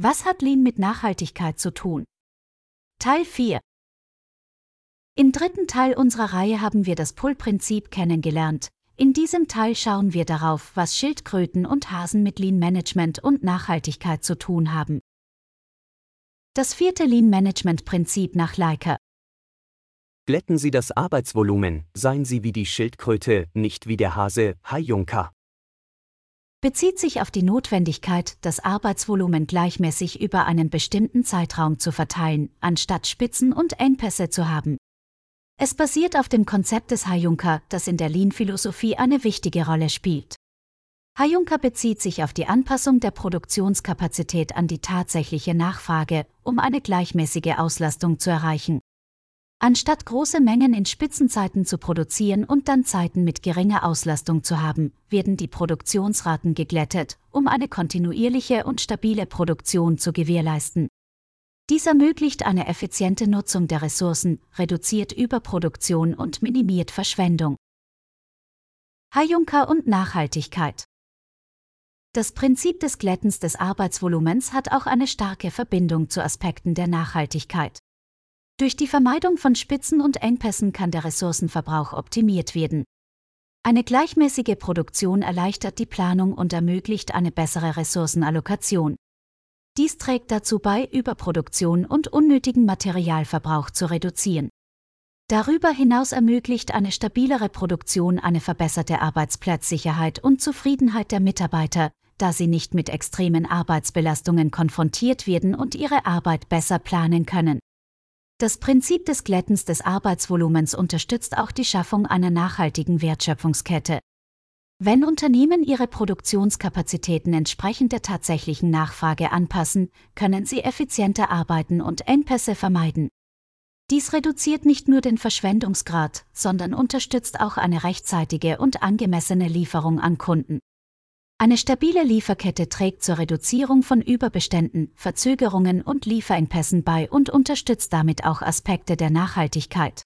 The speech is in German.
Was hat Lean mit Nachhaltigkeit zu tun? Teil 4 Im dritten Teil unserer Reihe haben wir das Pull-Prinzip kennengelernt. In diesem Teil schauen wir darauf, was Schildkröten und Hasen mit Lean Management und Nachhaltigkeit zu tun haben. Das vierte Lean Management Prinzip nach Leica. Glätten Sie das Arbeitsvolumen, seien Sie wie die Schildkröte, nicht wie der Hase, Hai Juncker bezieht sich auf die Notwendigkeit, das Arbeitsvolumen gleichmäßig über einen bestimmten Zeitraum zu verteilen, anstatt Spitzen und Engpässe zu haben. Es basiert auf dem Konzept des Hayunka, das in der Lean-Philosophie eine wichtige Rolle spielt. Hayunka bezieht sich auf die Anpassung der Produktionskapazität an die tatsächliche Nachfrage, um eine gleichmäßige Auslastung zu erreichen. Anstatt große Mengen in Spitzenzeiten zu produzieren und dann Zeiten mit geringer Auslastung zu haben, werden die Produktionsraten geglättet, um eine kontinuierliche und stabile Produktion zu gewährleisten. Dies ermöglicht eine effiziente Nutzung der Ressourcen, reduziert Überproduktion und minimiert Verschwendung. Hayunka und Nachhaltigkeit Das Prinzip des Glättens des Arbeitsvolumens hat auch eine starke Verbindung zu Aspekten der Nachhaltigkeit. Durch die Vermeidung von Spitzen und Engpässen kann der Ressourcenverbrauch optimiert werden. Eine gleichmäßige Produktion erleichtert die Planung und ermöglicht eine bessere Ressourcenallokation. Dies trägt dazu bei, Überproduktion und unnötigen Materialverbrauch zu reduzieren. Darüber hinaus ermöglicht eine stabilere Produktion eine verbesserte Arbeitsplatzsicherheit und Zufriedenheit der Mitarbeiter, da sie nicht mit extremen Arbeitsbelastungen konfrontiert werden und ihre Arbeit besser planen können. Das Prinzip des Glättens des Arbeitsvolumens unterstützt auch die Schaffung einer nachhaltigen Wertschöpfungskette. Wenn Unternehmen ihre Produktionskapazitäten entsprechend der tatsächlichen Nachfrage anpassen, können sie effizienter arbeiten und Engpässe vermeiden. Dies reduziert nicht nur den Verschwendungsgrad, sondern unterstützt auch eine rechtzeitige und angemessene Lieferung an Kunden. Eine stabile Lieferkette trägt zur Reduzierung von Überbeständen, Verzögerungen und Lieferengpässen bei und unterstützt damit auch Aspekte der Nachhaltigkeit.